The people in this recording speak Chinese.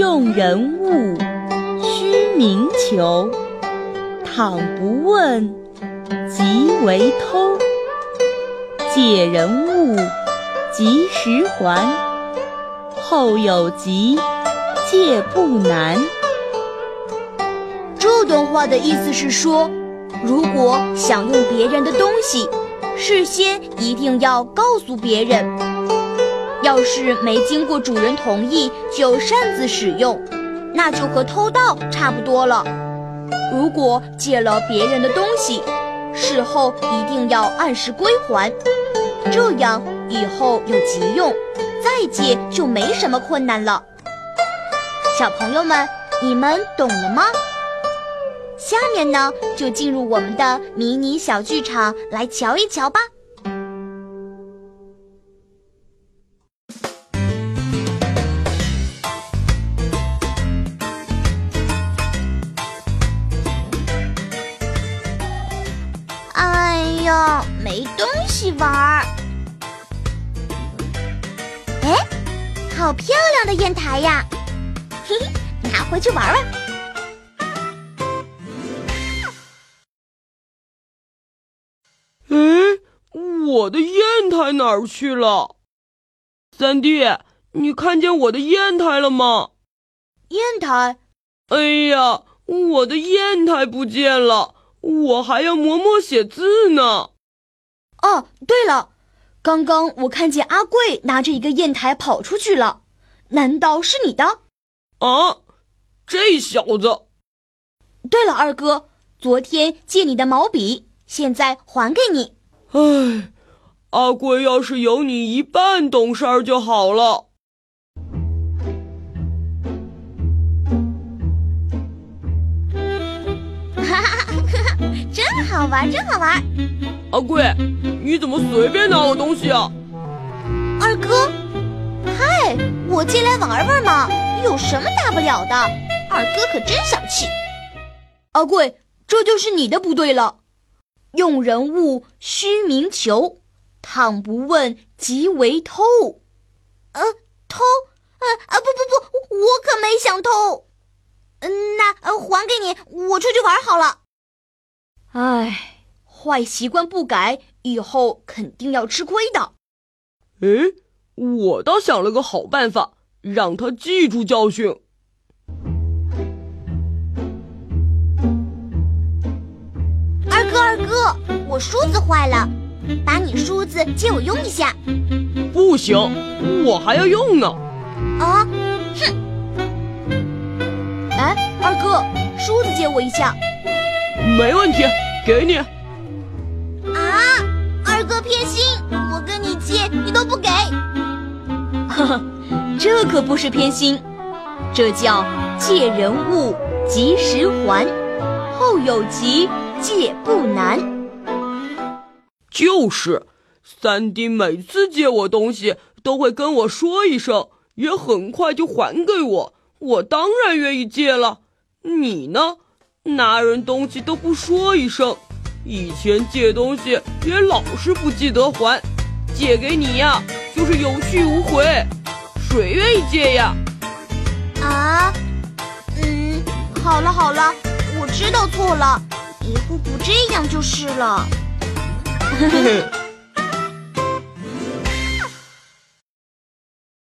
用人物，须明求。倘不问，即为偷。借人物，及时还。后有急，借不难。这段话的意思是说，如果想用别人的东西，事先一定要告诉别人。要是没经过主人同意就擅自使用，那就和偷盗差不多了。如果借了别人的东西，事后一定要按时归还，这样以后有急用，再借就没什么困难了。小朋友们，你们懂了吗？下面呢，就进入我们的迷你小剧场来瞧一瞧吧。呀，没东西玩儿。哎，好漂亮的砚台呀！嘿嘿，拿回去玩玩。嗯，我的砚台哪儿去了？三弟，你看见我的砚台了吗？砚台？哎呀，我的砚台不见了，我还要磨墨写字呢。哦，对了，刚刚我看见阿贵拿着一个砚台跑出去了，难道是你的？啊，这小子！对了，二哥，昨天借你的毛笔。现在还给你。唉，阿贵要是有你一半懂事儿就好了。哈哈哈！真好玩，真好玩。阿贵，你怎么随便拿我东西啊？二哥，嗨，我借来玩玩嘛，有什么大不了的？二哥可真小气。阿贵，这就是你的不对了。用人物，须明求。倘不问，即为偷。呃，偷？呃啊，不不不，我可没想偷。嗯，那还给你，我出去玩好了。唉，坏习惯不改，以后肯定要吃亏的。诶，我倒想了个好办法，让他记住教训。二哥，我梳子坏了，把你梳子借我用一下。不行，我还要用呢。啊，哼！哎，二哥，梳子借我一下。没问题，给你。你都不给。呵呵，这可不是偏心，这叫借人物及时还，后有急。借不难，就是三弟每次借我东西都会跟我说一声，也很快就还给我，我当然愿意借了。你呢，拿人东西都不说一声，以前借东西也老是不记得还，借给你呀就是有去无回，谁愿意借呀？啊，嗯，好了好了，我知道错了。以后不这样就是了。